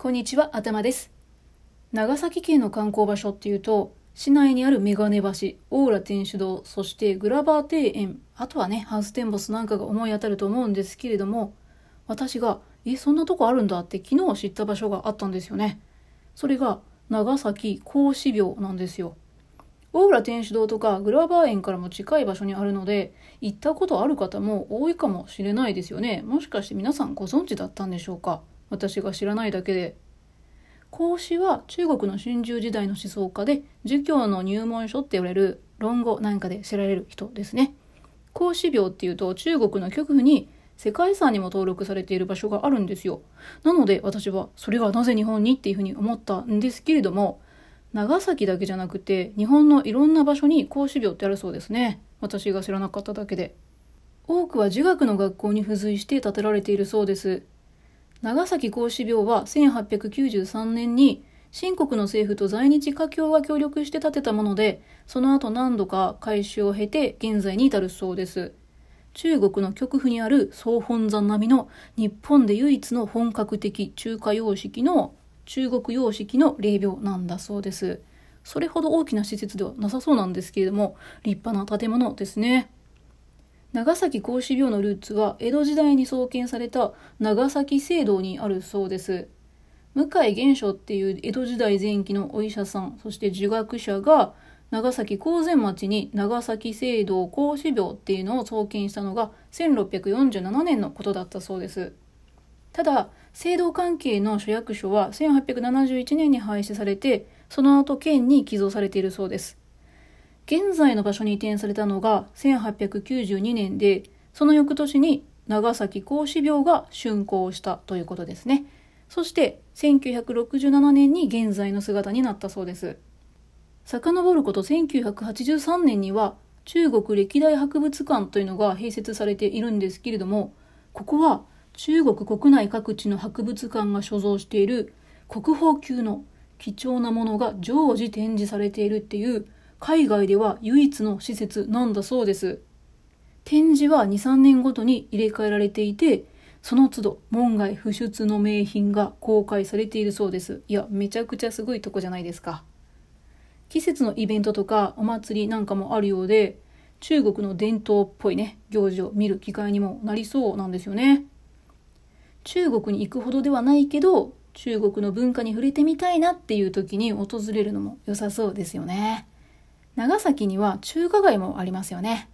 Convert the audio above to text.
こんにちは、頭です。長崎県の観光場所っていうと、市内にあるメガネ橋、オーラ天主堂、そしてグラバー庭園、あとはね、ハウステンボスなんかが思い当たると思うんですけれども、私が、え、そんなとこあるんだって昨日知った場所があったんですよね。それが、長崎孔子廟なんですよ。オーラ天主堂とかグラバー園からも近い場所にあるので、行ったことある方も多いかもしれないですよね。もしかして皆さんご存知だったんでしょうか？私が知らないだけで。孔子は中国の春秋時代の思想家で、儒教の入門書って言われる論語なんかで知られる人ですね。孔子廟っていうと中国の極府に世界遺産にも登録されている場所があるんですよ。なので私はそれがなぜ日本にっていうふうに思ったんですけれども、長崎だけじゃなくて日本のいろんな場所に孔子廟ってあるそうですね。私が知らなかっただけで。多くは儒学の学校に付随して建てられているそうです。長崎孔子廟は1893年に新国の政府と在日華僑が協力して建てたもので、その後何度か改修を経て現在に至るそうです。中国の極府にある総本山並みの日本で唯一の本格的中華様式の中国様式の霊廟なんだそうです。それほど大きな施設ではなさそうなんですけれども、立派な建物ですね。長崎孔子廟のルーツは江戸時代に創建された長崎聖堂にあるそうです。向井玄書っていう江戸時代前期のお医者さん、そして儒学者が長崎高前町に長崎聖堂孔子廟っていうのを創建したのが1647年のことだったそうです。ただ、聖堂関係の所役所は1871年に廃止されて、その後県に寄贈されているそうです。現在の場所に移転されたのが1892年で、その翌年に長崎孔子廟が竣工したということですね。そして1967年に現在の姿になったそうです。遡ること1983年には中国歴代博物館というのが併設されているんですけれども、ここは中国国内各地の博物館が所蔵している国宝級の貴重なものが常時展示されているっていう海外では唯一の施設なんだそうです。展示は2、3年ごとに入れ替えられていて、その都度門外不出の名品が公開されているそうです。いや、めちゃくちゃすごいとこじゃないですか。季節のイベントとかお祭りなんかもあるようで、中国の伝統っぽいね、行事を見る機会にもなりそうなんですよね。中国に行くほどではないけど、中国の文化に触れてみたいなっていう時に訪れるのも良さそうですよね。長崎には中華街もありますよね。